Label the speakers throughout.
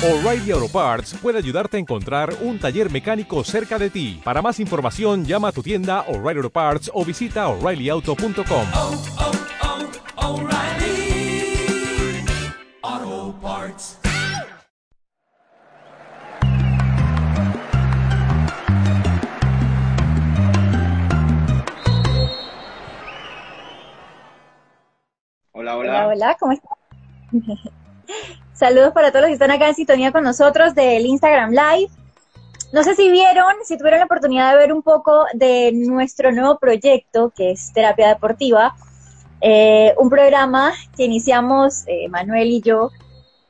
Speaker 1: O'Reilly Auto Parts puede ayudarte a encontrar un taller mecánico cerca de ti. Para más información, llama a tu tienda O'Reilly Auto Parts o visita oreillyauto.com.
Speaker 2: oh, oh, O'Reilly Auto Parts.
Speaker 3: Hola,
Speaker 4: Hola,
Speaker 3: hola.
Speaker 4: hola, ¿cómo están? Saludos para todos los que están acá en sintonía con nosotros del Instagram Live. No sé si vieron, si tuvieron la oportunidad de ver un poco de nuestro nuevo proyecto, que es Terapia Deportiva, eh, un programa que iniciamos eh, Manuel y yo,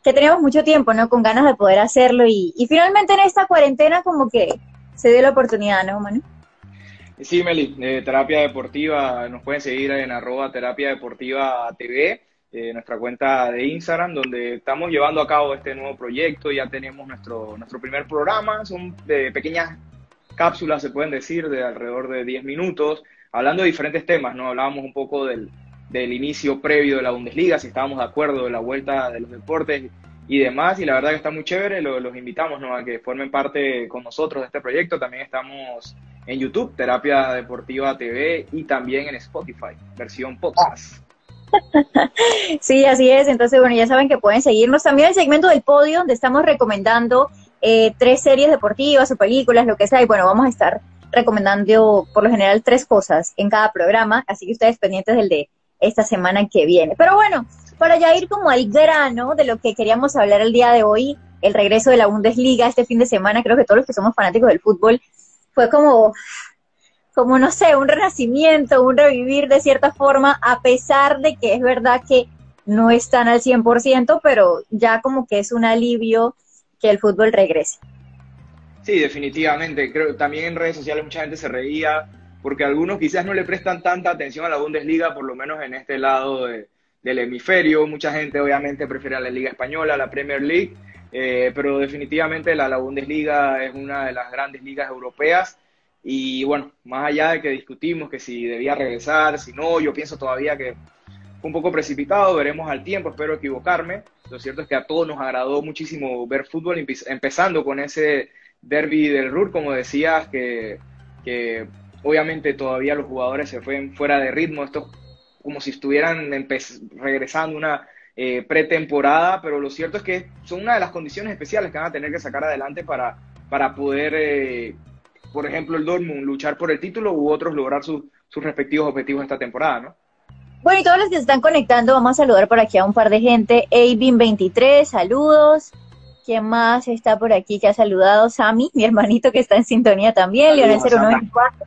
Speaker 4: que teníamos mucho tiempo, ¿no? Con ganas de poder hacerlo y, finalmente en esta cuarentena como que se dio la oportunidad, ¿no, Manu?
Speaker 3: Sí, Meli, eh, Terapia Deportiva, nos pueden seguir en arroba Terapia Deportiva TV, eh, nuestra cuenta de Instagram, donde estamos llevando a cabo este nuevo proyecto. Ya tenemos nuestro, nuestro primer programa, son de pequeñas cápsulas, se pueden decir, de alrededor de 10 minutos, hablando de diferentes temas, ¿no? Hablábamos un poco del, del inicio previo de la Bundesliga, si estábamos de acuerdo de la vuelta de los deportes y demás, y la verdad que está muy chévere, lo- los invitamos ¿no? a que formen parte con nosotros de este proyecto, también estamos en YouTube, Terapia Deportiva TV, y también en Spotify, versión podcast.
Speaker 4: Sí, así es. Entonces, bueno, ya saben que pueden seguirnos. También el segmento del podio, donde estamos recomendando eh, tres series deportivas o películas, lo que sea. Y bueno, vamos a estar recomendando por lo general tres cosas en cada programa. Así que ustedes pendientes del de esta semana que viene. Pero bueno, para ya ir como al grano de lo que queríamos hablar el día de hoy, el regreso de la Bundesliga este fin de semana, creo que todos los que somos fanáticos del fútbol, fue como como no sé, un renacimiento, un revivir de cierta forma, a pesar de que es verdad que no están al 100%, pero ya como que es un alivio que el fútbol regrese.
Speaker 3: Sí, definitivamente. Creo también en redes sociales mucha gente se reía porque algunos quizás no le prestan tanta atención a la Bundesliga, por lo menos en este lado de- del hemisferio. Mucha gente obviamente prefiere a la Liga Española, la Premier League, eh, pero definitivamente la, la Bundesliga es una de las grandes ligas europeas. Y bueno, más allá de que discutimos que si debía regresar, si no, yo pienso todavía que fue un poco precipitado, veremos al tiempo, espero equivocarme. Lo cierto es que a todos nos agradó muchísimo ver fútbol, empe- empezando con ese derby del Ruhr, como decías, que, que obviamente todavía los jugadores se fueron fuera de ritmo, esto como si estuvieran regresando una eh, pretemporada, pero lo cierto es que son una de las condiciones especiales que van a tener que sacar adelante para, para poder, eh, por ejemplo, el Dortmund luchar por el título u otros lograr sus- sus respectivos objetivos esta temporada, ¿no?
Speaker 4: Bueno, y todos los que se están conectando, vamos a saludar por aquí a un par de gente. Avin23, saludos. ¿Quién más está por aquí que ha saludado? Sammy, mi hermanito que está en sintonía también. Leonel 094.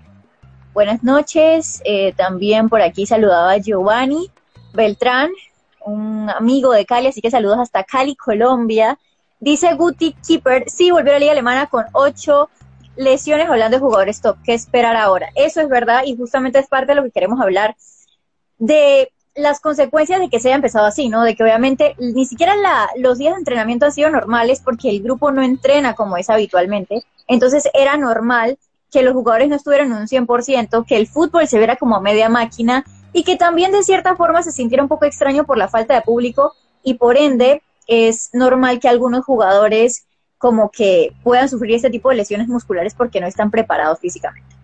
Speaker 4: Buenas noches. Eh, también por aquí saludaba Giovanni Beltrán, un amigo de Cali, así que saludos hasta Cali, Colombia. Dice Guti Keeper, sí, volvió a la Liga Alemana con ocho lesiones hablando de jugadores top. ¿Qué esperar ahora? Eso es verdad y justamente es parte de lo que queremos hablar de las consecuencias de que se haya empezado así, ¿no? De que obviamente ni siquiera la, los días de entrenamiento han sido normales porque el grupo no entrena como es habitualmente. Entonces era normal que los jugadores no estuvieran en un 100%, que el fútbol se viera como a media máquina y que también de cierta forma se sintiera un poco extraño por la falta de público y por ende es normal que algunos jugadores como que puedan sufrir este tipo de lesiones musculares porque no están preparados físicamente.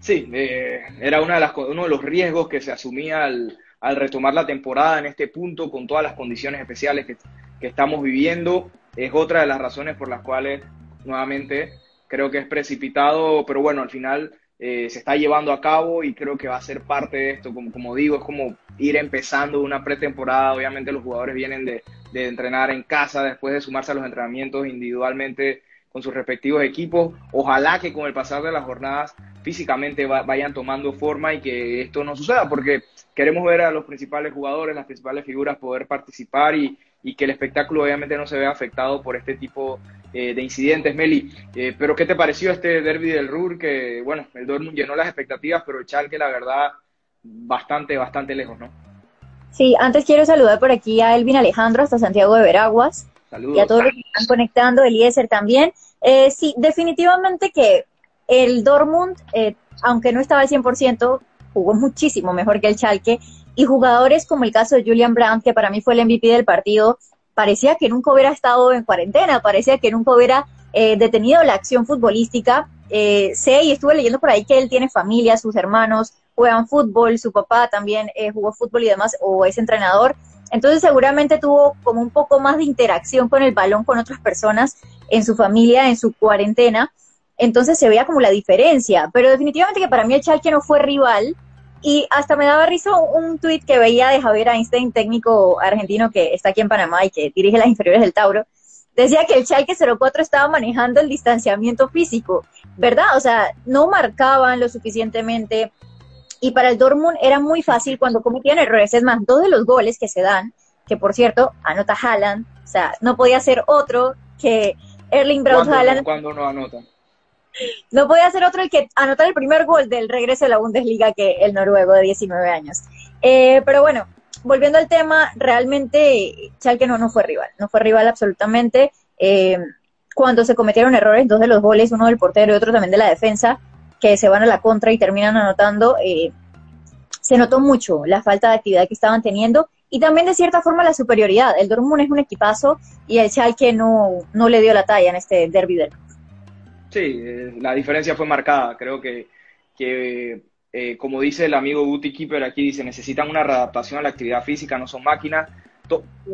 Speaker 3: Sí, eh, era uno de los riesgos que se asumía al, retomar la temporada en este punto con todas las condiciones especiales que estamos viviendo. Es otra de las razones por las cuales, nuevamente, creo que es precipitado, pero bueno, al final eh, se está llevando a cabo y creo que va a ser parte de esto. Como, como digo, es como ir empezando una pretemporada. Obviamente los jugadores vienen de, de entrenar en casa después de sumarse a los entrenamientos individualmente con sus respectivos equipos. Ojalá que con el pasar de las jornadas físicamente va- vayan tomando forma y que esto no suceda, porque queremos ver a los principales jugadores, las principales figuras poder participar y, y que el espectáculo obviamente no se vea afectado por este tipo eh, de incidentes, Meli. Eh, pero ¿qué te pareció este derby del Ruhr? Que bueno, el Dortmund llenó las expectativas, pero el Schalke la verdad bastante, bastante lejos, ¿no?
Speaker 4: Sí, antes quiero saludar por aquí a Elvin Alejandro hasta Santiago de Veraguas
Speaker 3: Saludos.
Speaker 4: y a todos los que están conectando, Eliezer también. Eh, sí, definitivamente que el Dortmund, eh, aunque no estaba al 100%, jugó muchísimo mejor que el Schalke y jugadores como el caso de Julian Brandt, que para mí fue el MVP del partido, parecía que nunca hubiera estado en cuarentena, parecía que nunca hubiera eh, detenido la acción futbolística. Eh, sé y estuve leyendo por ahí que él tiene familia, sus hermanos juegan fútbol, su papá también eh, jugó fútbol y demás, o es entrenador. Entonces seguramente tuvo como un poco más de interacción con el balón con otras personas en su familia, en su cuarentena. Entonces se veía como la diferencia. Pero definitivamente que para mí el Chalke no fue rival. Y hasta me daba risa un tuit que veía de Javier Einstein, técnico argentino que está aquí en Panamá y que dirige las inferiores del Tauro. Decía que el Chalke 04 estaba manejando el distanciamiento físico, ¿verdad? O sea, no marcaban lo suficientemente, y para el Dortmund era muy fácil cuando cometían errores. Es más, dos de los goles que se dan, que por cierto, anota Haaland, o sea, no podía ser otro que Erling Braut Haaland.
Speaker 3: Cuando no anota.
Speaker 4: No podía ser otro el que anota el primer gol del regreso de la Bundesliga que el noruego de 19 años. Eh, pero bueno, volviendo al tema, realmente Schalke no, no fue rival, no fue rival absolutamente. Eh, cuando se cometieron errores, dos de los goles, uno del portero y otro también de la defensa, que se van a la contra y terminan anotando, eh, se notó mucho la falta de actividad que estaban teniendo y también de cierta forma la superioridad. El Dortmund es un equipazo y el Schalke no, no le dio la talla en este derby del
Speaker 3: Sí, eh, la diferencia fue marcada. Creo que, que eh, como dice el amigo Guti Keeper aquí, dice, necesitan una readaptación a la actividad física, no son máquinas.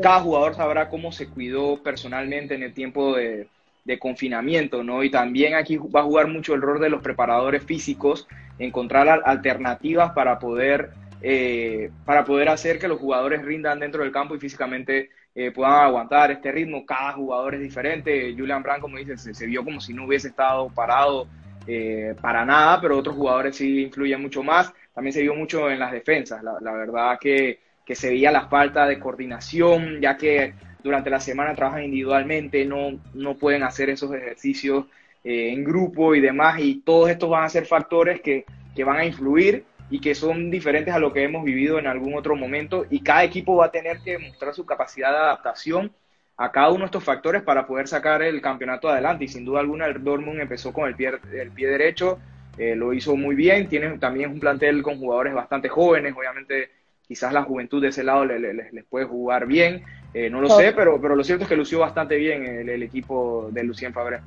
Speaker 3: Cada jugador sabrá cómo se cuidó personalmente en el tiempo de, de confinamiento, ¿no? Y también aquí va a jugar mucho el rol de los preparadores físicos, encontrar alternativas para poder, eh, para poder hacer que los jugadores rindan dentro del campo y físicamente eh, puedan aguantar este ritmo. Cada jugador es diferente. Julian Brandt, como dice, se, vio como si no hubiese estado parado eh, para nada, pero otros jugadores sí influyen mucho más. También se vio mucho en las defensas. La, la verdad que, que se veía la falta de coordinación, ya que durante la semana trabajan individualmente, no, no pueden hacer esos ejercicios eh, en grupo y demás, y todos estos van a ser factores que, que van a influir y que son diferentes a lo que hemos vivido en algún otro momento, y cada equipo va a tener que mostrar su capacidad de adaptación a cada uno de estos factores para poder sacar el campeonato adelante, y sin duda alguna el Dortmund empezó con el pie, el pie derecho, eh, lo hizo muy bien, tiene también un plantel con jugadores bastante jóvenes, obviamente quizás la juventud de ese lado les, les puede jugar bien, eh, no lo sé, pero, pero lo cierto es que lució bastante bien el, equipo de Lucien Fabré.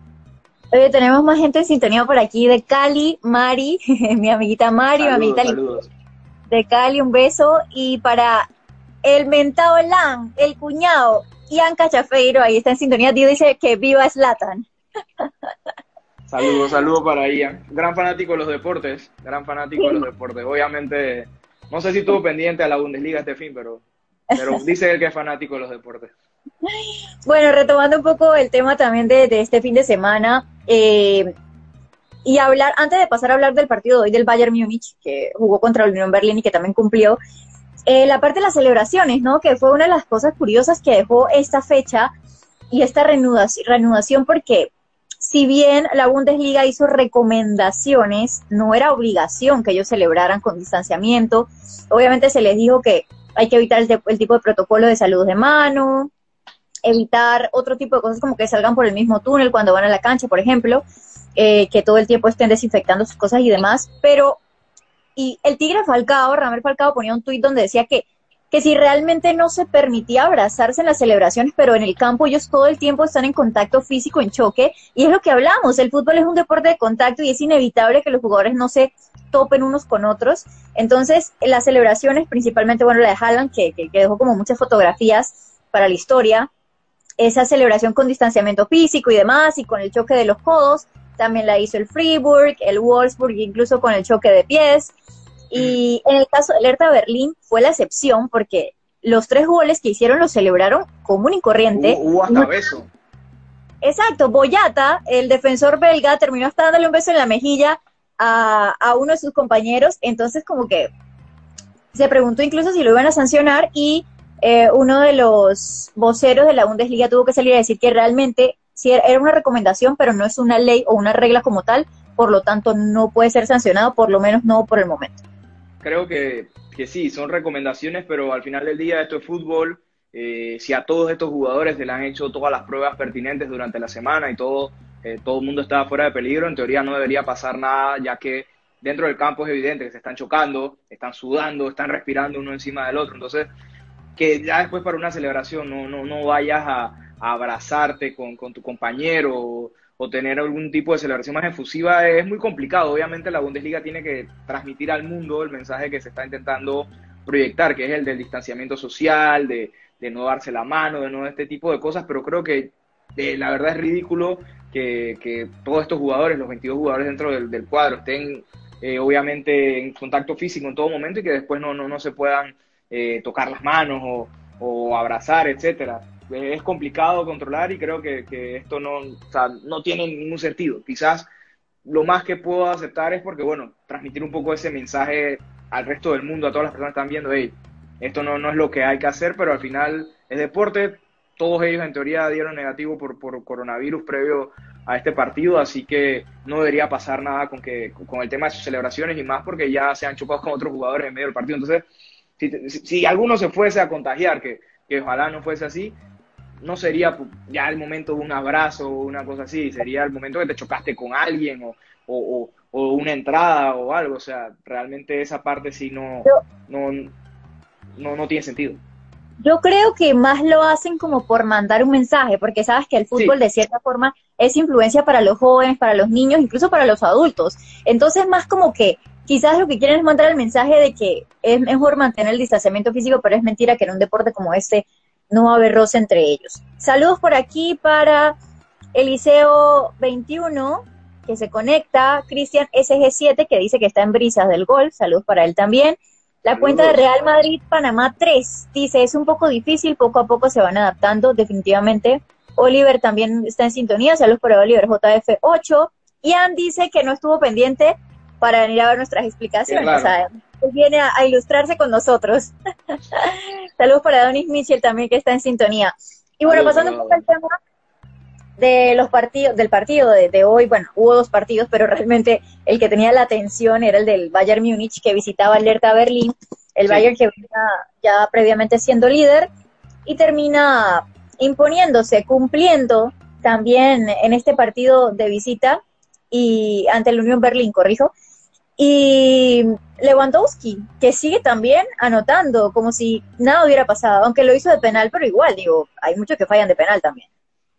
Speaker 4: Oye, tenemos más gente en sintonía por aquí de Cali, Mari, mi amiguita Mari, mi amiguita de Cali, un beso. Y para el mentado Lan, el cuñado, Ian Cachafeiro, ahí está en sintonía, dice que viva Slatan.
Speaker 3: Saludos, saludos para Ian. Gran fanático de los deportes, gran fanático de los deportes. Obviamente, no sé si estuvo pendiente a la Bundesliga este fin, pero pero dice él que es fanático de los deportes.
Speaker 4: Bueno, retomando un poco el tema también de, este fin de semana, eh, y hablar, antes de pasar a hablar del partido de hoy del Bayern Múnich, que jugó contra el Unión Berlín y que también cumplió, eh, la parte de las celebraciones, ¿no? Que fue una de las cosas curiosas que dejó esta fecha y esta reanudación, porque si bien la Bundesliga hizo recomendaciones, no era obligación que ellos celebraran con distanciamiento. Obviamente se les dijo que hay que evitar el, tipo de protocolo de salud de mano, evitar otro tipo de cosas como que salgan por el mismo túnel cuando van a la cancha, por ejemplo, eh, que todo el tiempo estén desinfectando sus cosas y demás, pero y el Tigre Falcao, Ramel Falcao ponía un tuit donde decía que, que si realmente no se permitía abrazarse en las celebraciones, pero en el campo ellos todo el tiempo están en contacto físico, en choque, y es lo que hablamos, el fútbol es un deporte de contacto y es inevitable que los jugadores no se topen unos con otros. Entonces, las celebraciones, principalmente, bueno, la de Haaland, que, que, dejó como muchas fotografías para la historia, esa celebración con distanciamiento físico y demás, y con el choque de los codos, también la hizo el Fribourg, el Wolfsburg, incluso con el choque de pies. Y en el caso de Hertha Berlín fue la excepción porque los tres goles que hicieron los celebraron común y corriente.
Speaker 3: Hubo, hasta beso.
Speaker 4: Exacto, Boyata, el defensor belga, terminó hasta dándole un beso en la mejilla a, uno de sus compañeros, entonces como que se preguntó incluso si lo iban a sancionar y eh, uno de los voceros de la Bundesliga tuvo que salir a decir que realmente sí era una recomendación, pero no es una ley o una regla como tal, por lo tanto no puede ser sancionado, por lo menos no por el momento.
Speaker 3: Creo que, que sí, son recomendaciones, pero al final del día esto es fútbol. Eh, si a todos estos jugadores se le han hecho todas las pruebas pertinentes durante la semana y todo eh, todo el mundo está fuera de peligro, en teoría no debería pasar nada, ya que dentro del campo es evidente que se están chocando, están sudando, están respirando uno encima del otro. Entonces, que ya después para una celebración no, no, no vayas a, abrazarte con, con, tu compañero o, tener algún tipo de celebración más efusiva es muy complicado. Obviamente la Bundesliga tiene que transmitir al mundo el mensaje que se está intentando proyectar, que es el del distanciamiento social, de, de no darse la mano, de no este tipo de cosas, pero creo que eh, la verdad es ridículo que, que, todos estos jugadores, los 22 jugadores dentro del, del cuadro, estén eh, obviamente en contacto físico en todo momento y que después no, no, no se puedan eh, tocar las manos o, o abrazar, etcétera. Es complicado controlar y creo que, que esto no, o sea, no tiene ningún sentido. Quizás lo más que puedo aceptar es porque, bueno, transmitir un poco ese mensaje al resto del mundo, a todas las personas que están viendo, hey, esto no, no es lo que hay que hacer, pero al final es deporte, todos ellos en teoría dieron negativo por, por coronavirus previo a este partido, así que no debería pasar nada con, que, con el tema de sus celebraciones y más porque ya se han chocado con otros jugadores en medio del partido. Entonces, si, si alguno se fuese a contagiar, que, que ojalá no fuese así, no sería ya el momento de un abrazo o una cosa así, sería el momento que te chocaste con alguien o, o, o una entrada o algo. O sea, realmente esa parte sí no, no, no, no tiene sentido.
Speaker 4: Yo creo que más lo hacen como por mandar un mensaje, porque sabes que el fútbol sí. de cierta forma es influencia para los jóvenes, para los niños, incluso para los adultos. Entonces, más como que quizás lo que quieren es mandar el mensaje de que es mejor mantener el distanciamiento físico, pero es mentira que en un deporte como este no va a haber roce entre ellos. Saludos por aquí para Eliseo 21, que se conecta, Cristian SG7, que dice que está en brisas del golf, saludos para él también. La cuenta de Real Madrid Panamá 3 dice, es un poco difícil, poco a poco se van adaptando, definitivamente. Oliver también está en sintonía, saludos para Oliver JF8. Ian dice que no estuvo pendiente para venir a ver nuestras explicaciones, claro. o sea, él viene a, a, ilustrarse con nosotros. saludos para Donis Mitchell también que está en sintonía. Y bueno, pasando un poco al tema de los partidos, del partido de, de, hoy, bueno, hubo dos partidos, pero realmente el que tenía la atención era el del Bayern Múnich que visitaba alerta Berlín, el sí. Bayern que venía ya previamente siendo líder y termina imponiéndose, cumpliendo también en este partido de visita y ante la Unión Berlín, corrijo, y Lewandowski, que sigue también anotando como si nada hubiera pasado, aunque lo hizo de penal, pero igual, digo, hay muchos que fallan de penal también.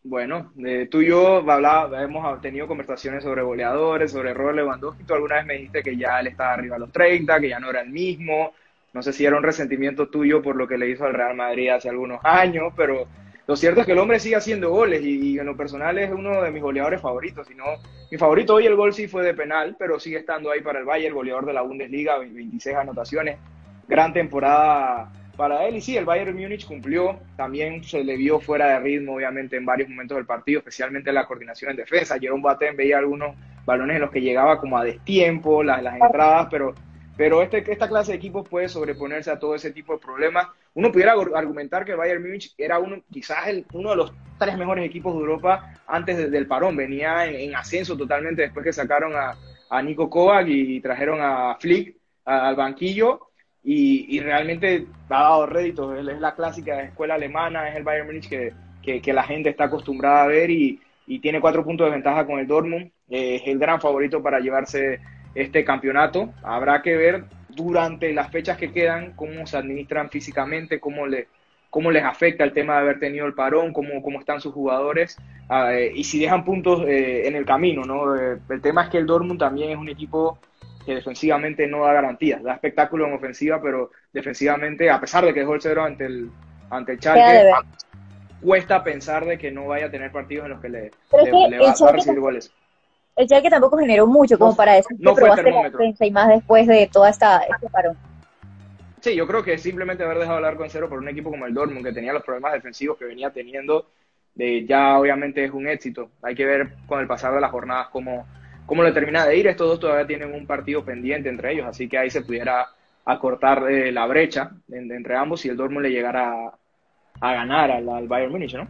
Speaker 3: Bueno, eh, tú y yo hemos tenido conversaciones sobre goleadores, sobre Robert Lewandowski. Tú alguna vez me dijiste que ya él estaba arriba a los 30, que ya no era el mismo. No sé si era un resentimiento tuyo por lo que le hizo al Real Madrid hace algunos años, pero lo cierto es que el hombre sigue haciendo goles y, en lo personal es uno de mis goleadores favoritos. Si no, mi favorito hoy el gol sí fue de penal, pero sigue estando ahí para el Bayern, goleador de la Bundesliga, 26 anotaciones. Gran temporada para él. Y sí, el Bayern Múnich cumplió, también se le vio fuera de ritmo, obviamente, en varios momentos del partido, especialmente la coordinación en defensa. Jerome Boateng veía algunos balones en los que llegaba como a destiempo, las, las entradas, pero, pero este, esta clase de equipos puede sobreponerse a todo ese tipo de problemas. Uno pudiera argumentar que el Bayern Múnich era uno, quizás el, uno de los tres mejores equipos de Europa antes de, del parón, venía en, en, ascenso totalmente después que sacaron a, a Nico Kovac y trajeron a Flick al banquillo y, y, realmente ha dado réditos. Es la clásica escuela alemana, es el Bayern Múnich que, que, que, la gente está acostumbrada a ver y, y, tiene cuatro puntos de ventaja con el Dortmund. Eh, es el gran favorito para llevarse este campeonato. Habrá que ver durante las fechas que quedan cómo se administran físicamente, cómo, le, cómo les afecta el tema de haber tenido el parón, cómo, cómo están sus jugadores eh, y si dejan puntos eh, en el camino. ¿no? Eh, el tema es que el Dortmund también es un equipo que defensivamente no da garantías, da espectáculo en ofensiva, pero defensivamente, a pesar de que dejó el cero ante el, ante el Schalke, cuesta pensar de que no vaya a tener partidos en los que le, le, le va a recibir goles.
Speaker 4: El Schalke tampoco generó mucho como no, para eso,
Speaker 3: no
Speaker 4: pero
Speaker 3: fue
Speaker 4: la defensa y más después de toda esta este parón.
Speaker 3: Sí, yo creo que simplemente haber dejado hablar con cero por un equipo como el Dortmund, que tenía los problemas defensivos que venía teniendo, de, ya obviamente es un éxito. Hay que ver con el pasar de las jornadas cómo, cómo le termina de ir. Estos dos todavía tienen un partido pendiente entre ellos, así que ahí se pudiera acortar eh, la brecha en, entre ambos si el Dortmund le llegara a, a ganar al, al, Bayern Múnich, ¿no?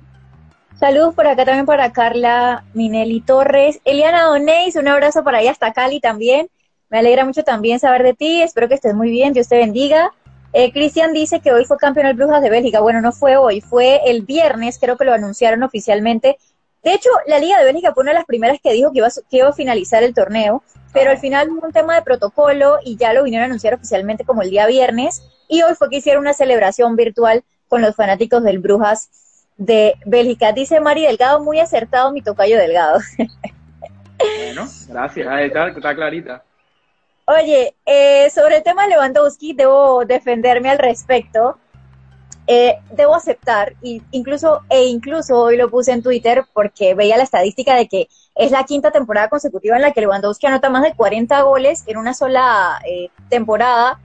Speaker 4: Saludos por acá también para Carla Minelli Torres. Eliana Doneis, un abrazo para allá hasta Cali también. Me alegra mucho también saber de ti. Espero que estés muy bien. Dios te bendiga. Eh, Cristian dice que hoy fue campeón el Brujas de Bélgica. Bueno, no fue hoy, fue el viernes, creo que lo anunciaron oficialmente de hecho, la Liga de Bélgica fue una de las primeras que dijo que iba, que iba a finalizar el torneo, pero al final hubo un tema de protocolo y ya lo vinieron a anunciar oficialmente como el día viernes. Y hoy fue que hicieron una celebración virtual con los fanáticos del Brujas de Bélgica. Dice Mari Delgado, muy acertado mi tocayo Delgado.
Speaker 3: Bueno, gracias, ahí está, está clarita.
Speaker 4: Oye, eh, sobre el tema de Lewandowski, debo defenderme al respecto. Eh, debo aceptar, y incluso, e incluso hoy lo puse en Twitter porque veía la estadística de que es la quinta temporada consecutiva en la que Lewandowski anota más de 40 goles en una sola eh, temporada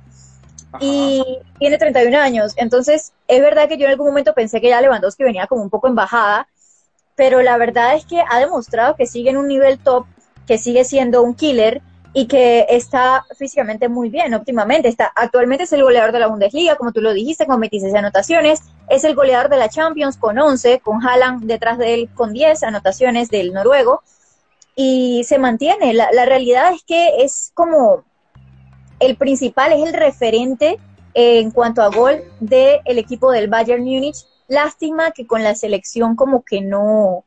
Speaker 4: y tiene 31 años. Entonces, es verdad que yo en algún momento pensé que ya Lewandowski venía como un poco en bajada, pero la verdad es que ha demostrado que sigue en un nivel top, que sigue siendo un killer y que está físicamente muy bien, óptimamente. Está, actualmente es el goleador de la Bundesliga, como tú lo dijiste, con 26 anotaciones. Es el goleador de la Champions con 11, con Haaland detrás de él con 10 anotaciones del noruego. Y se mantiene. La, la realidad es que es como el principal, es el referente en cuanto a gol del equipo del Bayern Múnich. Lástima que con la selección como que no,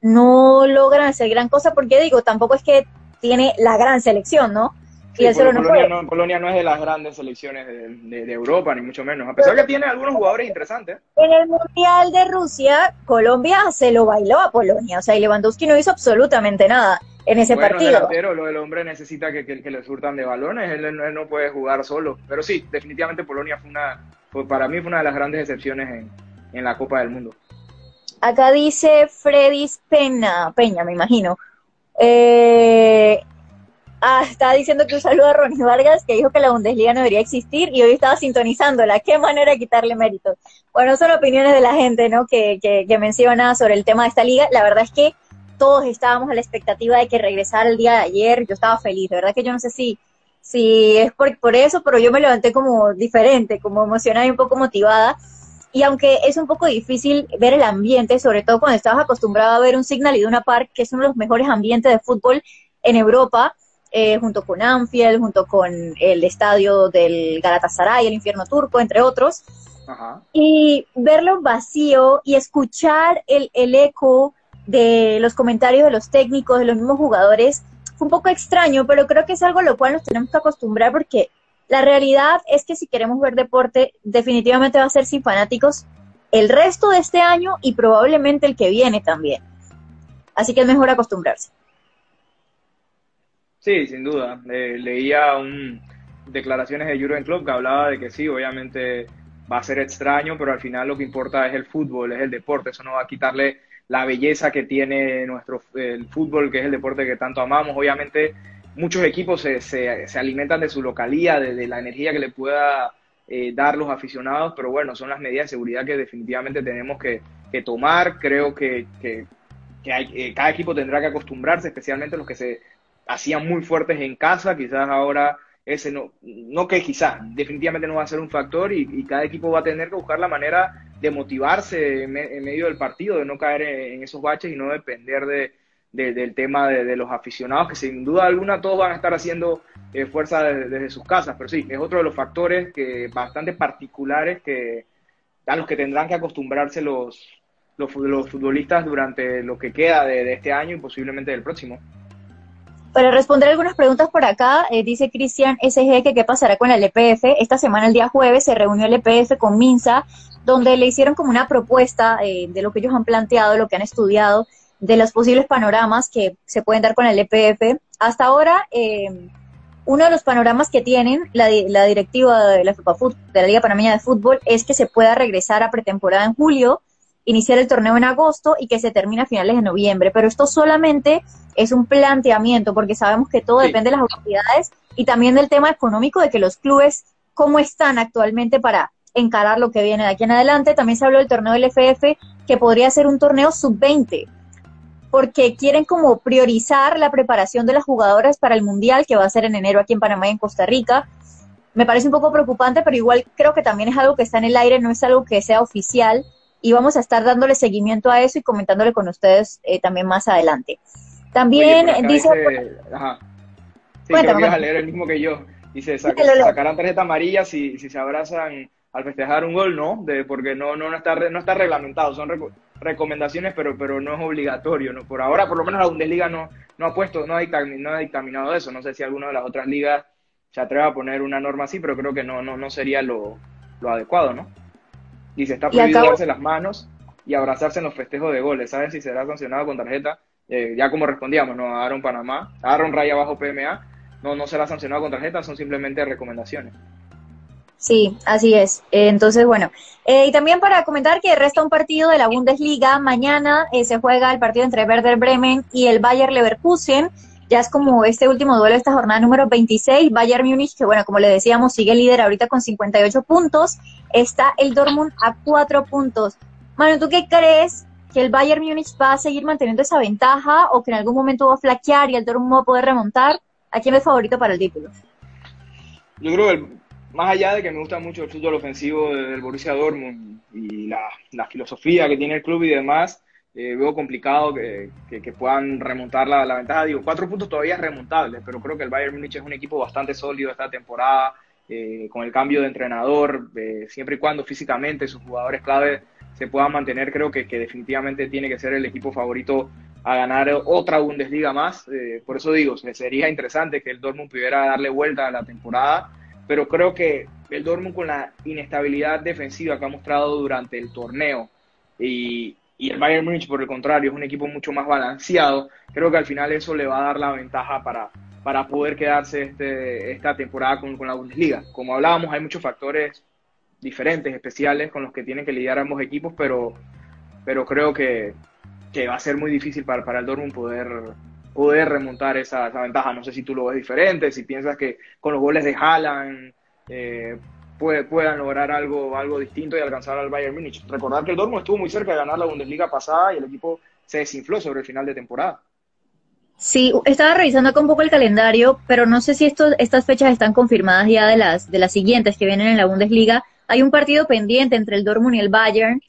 Speaker 4: no logran hacer gran cosa, porque digo, tampoco es que tiene la gran selección, ¿no?
Speaker 3: Sí, Polonia, no, Polonia, no, es de las grandes selecciones de, de, Europa, ni mucho menos, a pesar que tiene algunos jugadores interesantes.
Speaker 4: En el Mundial de Rusia, Colombia se lo bailó a Polonia, o sea, y Lewandowski no hizo absolutamente nada en ese
Speaker 3: bueno,
Speaker 4: partido.
Speaker 3: Delantero, lo del hombre necesita que, que, que, le surtan de balones, él, él, no puede jugar solo, pero sí, definitivamente Polonia fue una, fue, para mí fue una de las grandes excepciones en, en la Copa del Mundo.
Speaker 4: Acá dice Freddy Peña, Peña, me imagino. Eh, ah, estaba diciendo que un saludo a Ronnie Vargas, que dijo que la Bundesliga no debería existir y hoy estaba sintonizándola. Qué manera de quitarle mérito. Bueno, son opiniones de la gente, ¿no? Que, que, que menciona sobre el tema de esta liga. La verdad es que todos estábamos a la expectativa de que regresara el día de ayer. Yo estaba feliz. De verdad que yo no sé si, si es por, por eso, pero yo me levanté como diferente, como emocionada y un poco motivada. Y aunque es un poco difícil ver el ambiente, sobre todo cuando estabas acostumbrado a ver un Signal Iduna Park, que es uno de los mejores ambientes de fútbol en Europa, eh, junto con Anfield, junto con el estadio del Galatasaray, el infierno turco, entre otros.
Speaker 3: Ajá.
Speaker 4: Y verlo vacío y escuchar el, el eco de los comentarios de los técnicos, de los mismos jugadores, fue un poco extraño, pero creo que es algo a lo cual nos tenemos que acostumbrar porque la realidad es que si queremos ver deporte, definitivamente va a ser sin fanáticos el resto de este año y probablemente el que viene también. Así que es mejor acostumbrarse.
Speaker 3: Sí, sin duda. Leía un, declaraciones de Jurgen Klopp que hablaba de que sí, obviamente va a ser extraño, pero al final lo que importa es el fútbol, es el deporte. Eso no va a quitarle la belleza que tiene nuestro el fútbol, que es el deporte que tanto amamos. Obviamente muchos equipos se, se, se alimentan de su localía, de, de, la energía que le pueda eh, dar los aficionados, pero bueno, son las medidas de seguridad que definitivamente tenemos que, que tomar. Creo que, que, que hay, eh, cada equipo tendrá que acostumbrarse, especialmente los que se hacían muy fuertes en casa, quizás ahora ese no, no que quizás, definitivamente no va a ser un factor y, y, cada equipo va a tener que buscar la manera de motivarse en, me, en medio del partido, de no caer en, esos baches y no depender de, de, del tema de, los aficionados, que sin duda alguna todos van a estar haciendo eh, fuerza desde, sus casas, pero sí, es otro de los factores que bastante particulares que a los que tendrán que acostumbrarse los, los, los futbolistas durante lo que queda de, este año y posiblemente del próximo.
Speaker 4: Para responder algunas preguntas por acá, eh, dice Cristian SG que qué pasará con el EPF. Esta semana, el día jueves, se reunió el EPF con Minsa, donde le hicieron como una propuesta eh, de lo que ellos han planteado, lo que han estudiado, de los posibles panoramas que se pueden dar con el EPF. Hasta ahora, eh, uno de los panoramas que tienen la, la directiva de la, de la Liga Panameña de Fútbol es que se pueda regresar a pretemporada en julio, iniciar el torneo en agosto y que se termine a finales de noviembre. Pero esto solamente es un planteamiento porque sabemos que todo sí. depende de las autoridades y también del tema económico de que los clubes, cómo están actualmente para encarar lo que viene de aquí en adelante. También se habló del torneo del FF, que podría ser un torneo sub-20, porque quieren como priorizar la preparación de las jugadoras para el Mundial, que va a ser en enero aquí en Panamá y en Costa Rica. Me parece un poco preocupante, pero igual creo que también es algo que está en el aire, no es algo que sea oficial, y vamos a estar dándole seguimiento a eso y comentándole con ustedes eh, también más adelante. También
Speaker 3: Oye,
Speaker 4: dice...
Speaker 3: dice ajá. Sí, Cuéntame. creo que a leer el mismo que yo. Dice, sac sacarán tarjeta amarilla si, si se abrazan al festejar un gol, no, de, porque no, no, no, está, no está reglamentado, son recomendaciones, pero, pero no es obligatorio. ¿no? Por ahora, por lo menos la Bundesliga no, no ha puesto, no ha, dictaminado, no ha dictaminado eso. No sé si alguna de las otras ligas se atreve a poner una norma así, pero creo que no, no, no sería lo, lo adecuado, ¿no? Dice, está prohibido
Speaker 4: acabo-
Speaker 3: darse las manos y abrazarse en los festejos de goles. ¿Saben si será sancionado con tarjeta? Eh, ya como respondíamos, ¿no? Aaron Panamá, Aaron Raya bajo PMA, no, no será sancionado con tarjeta, son simplemente recomendaciones.
Speaker 4: Sí, así es. Eh, entonces, bueno. Eh, y también para comentar que resta un partido de la Bundesliga. Mañana eh, se juega el partido entre Werder Bremen y el Bayer Leverkusen. Ya es como este último duelo de esta jornada número 26. Bayern Múnich, que bueno, como le decíamos, sigue líder ahorita con 58 puntos. Está el Dortmund a 4 puntos. Manu, ¿tú qué crees? ¿Que el Bayern Múnich va a seguir manteniendo esa ventaja o que en algún momento va a flaquear y el Dortmund va a poder remontar? ¿A quién es favorito para el título?
Speaker 3: Yo creo que más allá de que me gusta mucho el fútbol ofensivo del Borussia Dortmund y la filosofía que tiene el club y demás, eh, veo complicado que, que- puedan remontar la, la ventaja. Digo, cuatro puntos todavía es remontable, pero creo que el Bayern Múnich es un equipo bastante sólido esta temporada, eh, con el cambio de entrenador, eh, siempre y cuando físicamente sus jugadores clave se puedan mantener, creo que, que definitivamente tiene que ser el equipo favorito a ganar otra Bundesliga más. Por eso digo, se- sería interesante que el Dortmund pudiera darle vuelta a la temporada, pero creo que el Dortmund con la inestabilidad defensiva que ha mostrado durante el torneo y, y el Bayern Múnich, por el contrario, es un equipo mucho más balanceado, creo que al final eso le va a dar la ventaja para, para poder quedarse este, esta temporada con, con la Bundesliga. Como hablábamos, hay muchos factores diferentes, especiales, con los que tienen que lidiar ambos equipos, pero, pero creo que, que va a ser muy difícil para, para el Dortmund poder, poder remontar esa, esa ventaja. No sé si tú lo ves diferente, si piensas que con los goles de Haaland eh, puede- puedan lograr algo, algo distinto y alcanzar al Bayern Múnich. Recordar que el Dortmund estuvo muy cerca de ganar la Bundesliga pasada y el equipo se desinfló sobre el final de temporada.
Speaker 4: Sí, estaba revisando acá un poco el calendario, pero no sé si estos, estas fechas están confirmadas ya de las, de las siguientes que vienen en la Bundesliga. Hay un partido pendiente entre el Dortmund y el Bayern,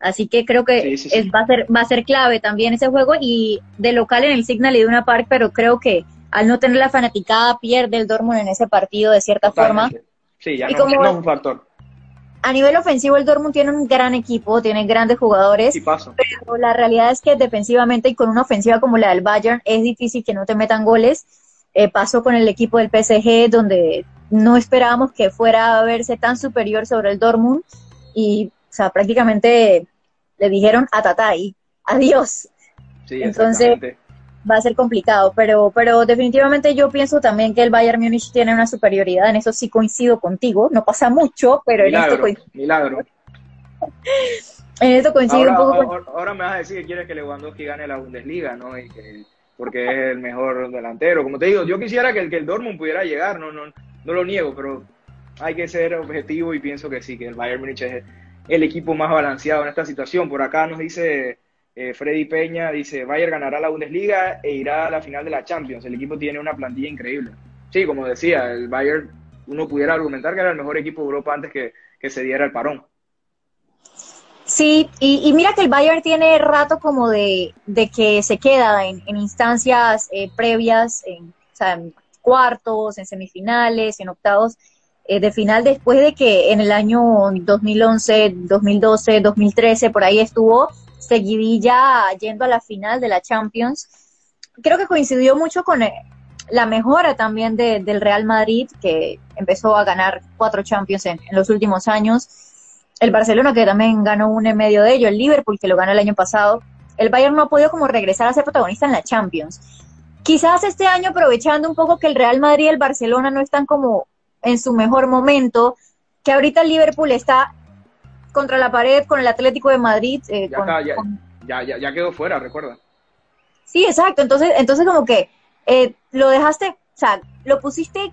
Speaker 4: así que creo que
Speaker 3: Sí, sí, sí.
Speaker 4: es- va, a ser, va a ser clave también ese juego y de local en el Signal Iduna Park, pero creo que al no tener la fanaticada pierde el Dortmund en ese partido de cierta forma.
Speaker 3: Sí, ya
Speaker 4: Y
Speaker 3: no, es un factor.
Speaker 4: A nivel ofensivo el Dortmund tiene un gran equipo, tiene grandes jugadores,
Speaker 3: Sí, paso.
Speaker 4: pero la realidad es que defensivamente y con una ofensiva como la del Bayern es difícil que no te metan goles. Eh, pasó con el equipo del PSG donde no esperábamos que fuera a verse tan superior sobre el Dortmund y o sea, prácticamente le dijeron a Tatay, adiós,
Speaker 3: Sí,
Speaker 4: Entonces-
Speaker 3: exactamente.
Speaker 4: Va a ser complicado, pero, pero definitivamente yo pienso también que el Bayern Múnich tiene una superioridad, en eso sí coincido contigo, no pasa mucho, pero en esto,
Speaker 3: Milagro,
Speaker 4: coincido,
Speaker 3: milagro.
Speaker 4: en esto coincido
Speaker 3: Ahora,
Speaker 4: un poco con...
Speaker 3: ahora, ahora me vas a decir que quieres que Lewandowski gane la Bundesliga, ¿no? Y que- porque es el mejor delantero. Como te digo, yo quisiera que el, que el Dortmund pudiera llegar, no, no, no lo niego, pero hay que ser objetivo y pienso que sí, que el Bayern Múnich es el equipo más balanceado en esta situación. Por acá nos dice eh, Freddy Peña, dice, Bayern ganará la Bundesliga e irá a la final de la Champions. El equipo tiene una plantilla increíble. Sí, como decía, el Bayern, uno pudiera argumentar que era el mejor equipo de Europa antes que, se diera el parón.
Speaker 4: Sí, y, mira que el Bayern tiene rato como de, que se queda en, instancias eh, previas, en cuartos, en semifinales, en octavos eh, de final, después de que en el año 2011, 2012, 2013, por ahí estuvo seguidilla yendo a la final de la Champions. Creo que coincidió mucho con eh, la mejora también de- del Real Madrid, que empezó a ganar cuatro Champions en, en los últimos años el Barcelona que también ganó un en medio de ello, el Liverpool que lo ganó el año pasado. El Bayern no ha podido como regresar a ser protagonista en la Champions. Quizás este año aprovechando un poco que el Real Madrid y el Barcelona no están como en su mejor momento, que ahorita el Liverpool está contra la pared con el Atlético de Madrid. eh,
Speaker 3: Ya
Speaker 4: con-
Speaker 3: está, ya-
Speaker 4: con-
Speaker 3: Ya, ya, ya quedó fuera, recuerda.
Speaker 4: Sí, exacto. Entonces, entonces como que eh, lo dejaste, o sea, lo pusiste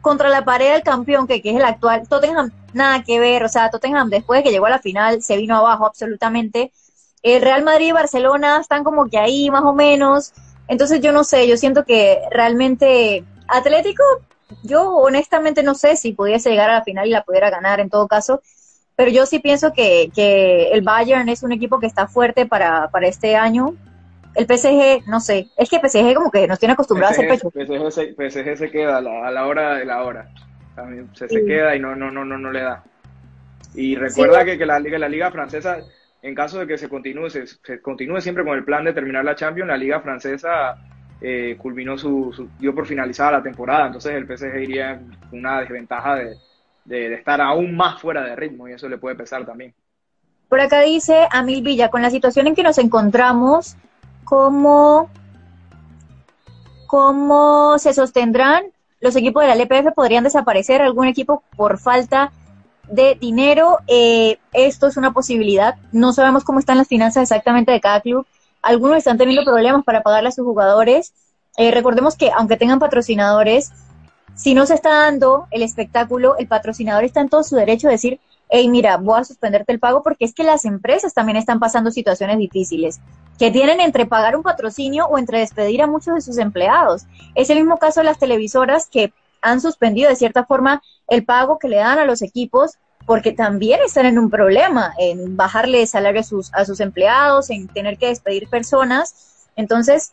Speaker 4: contra la pared del campeón, que, que es el actual. Tottenham, nada que ver. O sea, Tottenham después de que llegó a la final se vino abajo absolutamente. El Real Madrid y Barcelona están como que ahí más o menos. Entonces yo no sé, yo siento que realmente Atlético, yo honestamente no sé si pudiese llegar a la final y la pudiera ganar en todo caso. Pero yo sí pienso que, que el Bayern es un equipo que está fuerte para, para este año el PSG, no sé, es que PSG como que nos tiene acostumbrados a hacer pecho.
Speaker 3: PSG, se, PSG se queda a la, a la hora de la hora. También se, se queda y no, no, no, no, no le da. Y recuerda
Speaker 4: Sí.
Speaker 3: que, que la, liga, la liga francesa, en caso de que se continúe, se, se continúe siempre con el plan de terminar la Champions, la liga francesa eh, culminó su, su- dio por finalizada la temporada, entonces el PSG iría con una desventaja de, de, estar aún más fuera de ritmo y eso le puede pesar también.
Speaker 4: Por acá dice Amil Villa, con la situación en que nos encontramos, ¿cómo, cómo se sostendrán los equipos de la LPF? ¿Podrían desaparecer algún equipo por falta de dinero? Eh, esto es una posibilidad. No sabemos cómo están las finanzas exactamente de cada club. Algunos están teniendo problemas para pagarle a sus jugadores. Eh, recordemos que aunque tengan patrocinadores, si no se está dando el espectáculo, el patrocinador está en todo su derecho de decir, hey, mira, voy a suspenderte el pago porque es que las empresas también están pasando situaciones difíciles, que tienen entre pagar un patrocinio o entre despedir a muchos de sus empleados. Es el mismo caso de las televisoras que han suspendido de cierta forma el pago que le dan a los equipos porque también están en un problema en bajarle salario a sus, a sus empleados, en tener que despedir personas. Entonces,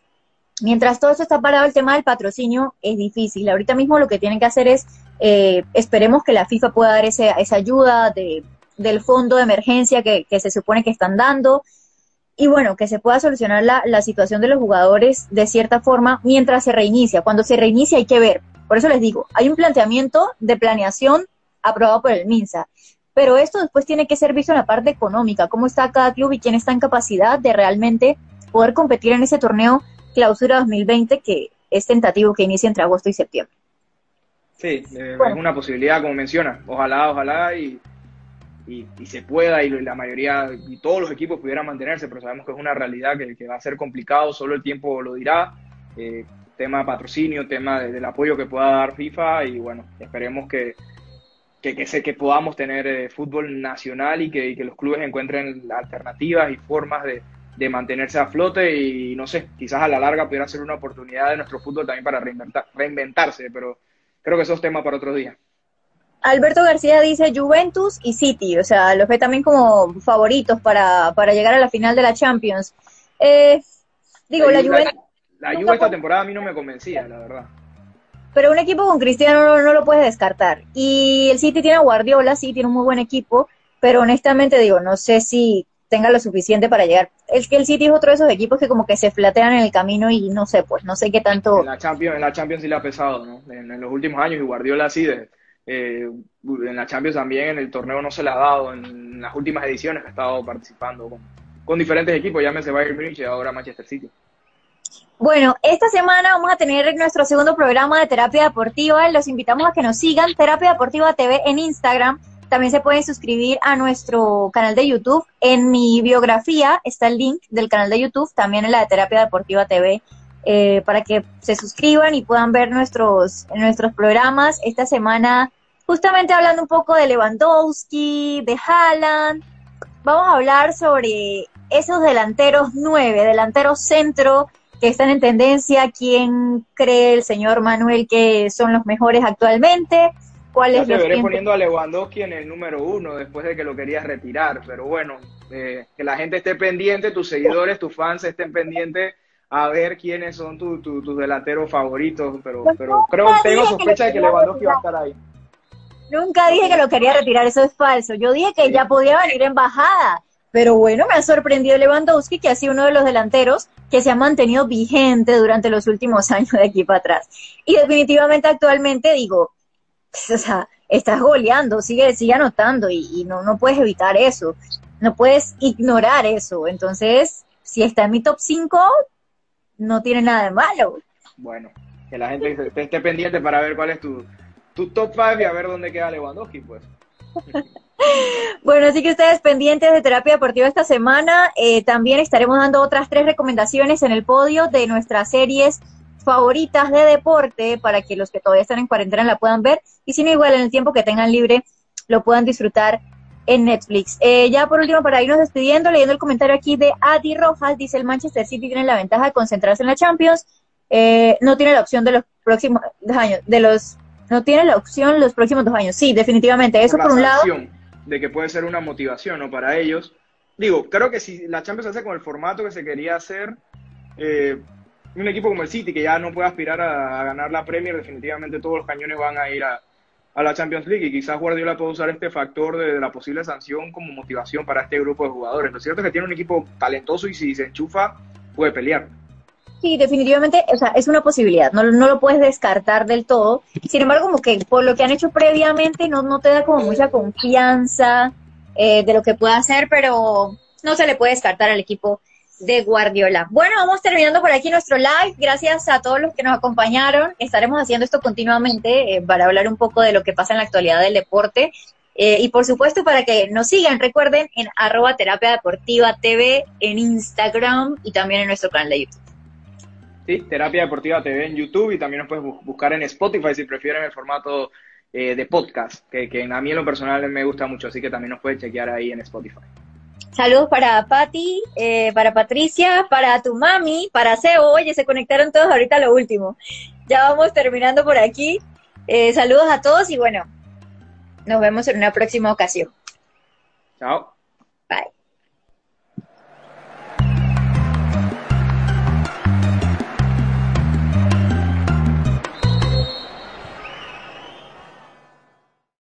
Speaker 4: mientras todo eso está parado, el tema del patrocinio es difícil. Ahorita mismo lo que tienen que hacer es, eh, esperemos que la FIFA pueda dar ese, esa ayuda de, del fondo de emergencia que, que, se supone que están dando. Y bueno, que se pueda solucionar la, la situación de los jugadores de cierta forma mientras se reinicia. Cuando se reinicia hay que ver. Por eso les digo, hay un planteamiento de planeación aprobado por el MINSA. Pero esto después tiene que ser visto en la parte económica, cómo está cada club y quién está en capacidad de realmente poder competir en ese torneo clausura 2020 que es tentativo que inicie entre agosto y septiembre.
Speaker 3: Sí, eh, bueno. es una posibilidad, como menciona. Ojalá, ojalá y, y, y, se pueda y la mayoría y todos los equipos pudieran mantenerse, pero sabemos que es una realidad que, que va a ser complicado, solo el tiempo lo dirá. Eh, tema de patrocinio, tema de, del apoyo que pueda dar FIFA y bueno, esperemos que, que, que, sé, que podamos tener eh, fútbol nacional y que, y que, los clubes encuentren alternativas y formas de, de, mantenerse a flote y no sé, quizás a la larga pudiera ser una oportunidad de nuestro fútbol también para reinventar, reinventarse, pero creo que eso es tema para otro día.
Speaker 4: Alberto García dice Juventus y City, o sea, los ve también como favoritos para, para llegar a la final de la Champions. Eh, digo, la, la Juventus...
Speaker 3: La Juve esta temporada a mí no me convencía, la verdad
Speaker 4: pero un equipo con Cristiano no, no, lo puedes descartar. Y el City tiene a Guardiola, sí, tiene un muy buen equipo, pero honestamente digo, no sé si tenga lo suficiente para llegar. Es que el City es otro de esos equipos que como que se flatean en el camino y no sé, pues no sé qué tanto...
Speaker 3: En la Champions, en la Champions sí le ha pesado, ¿no? En, en los últimos años y Guardiola sí, de, eh, en la Champions también, en el torneo no se le ha dado, en las últimas ediciones ha estado participando con, con diferentes equipos, llámese Bayern Munich y ahora Manchester City.
Speaker 4: Bueno, esta semana vamos a tener nuestro segundo programa de terapia deportiva. Los invitamos a que nos sigan, Terapia Deportiva TV en Instagram. También se pueden suscribir a nuestro canal de YouTube. En mi biografía está el link del canal de YouTube, también en la de Terapia Deportiva TV, eh, para que se suscriban y puedan ver nuestros, nuestros programas. Esta semana, justamente hablando un poco de Lewandowski, de Haaland, vamos a hablar sobre esos delanteros nueve, delanteros centro que están en tendencia, quién cree el señor Manuel que son los mejores actualmente, cuáles
Speaker 3: los veré poniendo a Lewandowski en el número uno después de que lo querías retirar, pero bueno, eh, que la gente esté pendiente, tus seguidores, tus fans estén pendientes a ver quiénes son tus tu, tu delanteros favoritos, pero, pero creo tengo sospecha de que Lewandowski va a estar ahí.
Speaker 4: Nunca dije que lo quería retirar, eso es falso. Yo dije que ya podía venir en bajada. Pero bueno, me ha sorprendido Lewandowski, que ha sido uno de los delanteros que se ha mantenido vigente durante los últimos años de aquí para atrás. Y definitivamente actualmente digo, o sea, estás goleando, sigue, sigue anotando y, y no, no puedes evitar eso, no puedes ignorar eso. Entonces, si está en mi top 5, no tiene nada de malo.
Speaker 3: Bueno, que la gente esté pendiente para ver cuál es tu, tu top 5 y a ver dónde queda Lewandowski, pues.
Speaker 4: Bueno, así que ustedes pendientes de terapia deportiva esta semana. Eh, también estaremos dando otras tres recomendaciones en el podio de nuestras series favoritas de deporte para que los que todavía están en cuarentena la puedan ver y si no igual en el tiempo que tengan libre lo puedan disfrutar en Netflix. Eh, ya por último, para irnos despidiendo, leyendo el comentario aquí de Adi Rojas, dice el Manchester City tiene la ventaja de concentrarse en la Champions, eh, no tiene la opción de los próximos años, de los, no tiene la opción los próximos dos años. Sí, definitivamente, eso por, por un lado
Speaker 3: de que puede ser una motivación ¿no? para ellos. Digo, creo que si la Champions hace con el formato que se quería hacer, eh, un equipo como el City, que ya no puede aspirar a, ganar la Premier, definitivamente todos los cañones van a ir a, la Champions League y quizás Guardiola puede usar este factor de, de, la posible sanción como motivación para este grupo de jugadores. Lo cierto es que tiene un equipo talentoso y si se enchufa, puede pelear.
Speaker 4: Sí, definitivamente, o sea, es una posibilidad, no, no lo puedes descartar del todo. Sin embargo, como que por lo que han hecho previamente no, no te da como mucha confianza eh, de lo que pueda hacer, pero no se le puede descartar al equipo de Guardiola. Bueno, vamos terminando por aquí nuestro live. Gracias a todos los que nos acompañaron. Estaremos haciendo esto continuamente eh, para hablar un poco de lo que pasa en la actualidad del deporte. Eh, y por supuesto, para que nos sigan, recuerden en arroba terapia deportiva TV en Instagram y también en nuestro canal de YouTube.
Speaker 3: Sí, Terapia Deportiva TV en YouTube y también nos puedes buscar en Spotify si prefieren el formato eh, de podcast, que, que a mí en lo personal me gusta mucho, así que también nos puedes chequear ahí en Spotify.
Speaker 4: Saludos para Patti, eh, para Patricia, para tu mami, para Seo. Oye, se conectaron todos ahorita a lo último. Ya vamos terminando por aquí. Eh, saludos a todos y bueno, nos vemos en una próxima ocasión.
Speaker 3: Chao.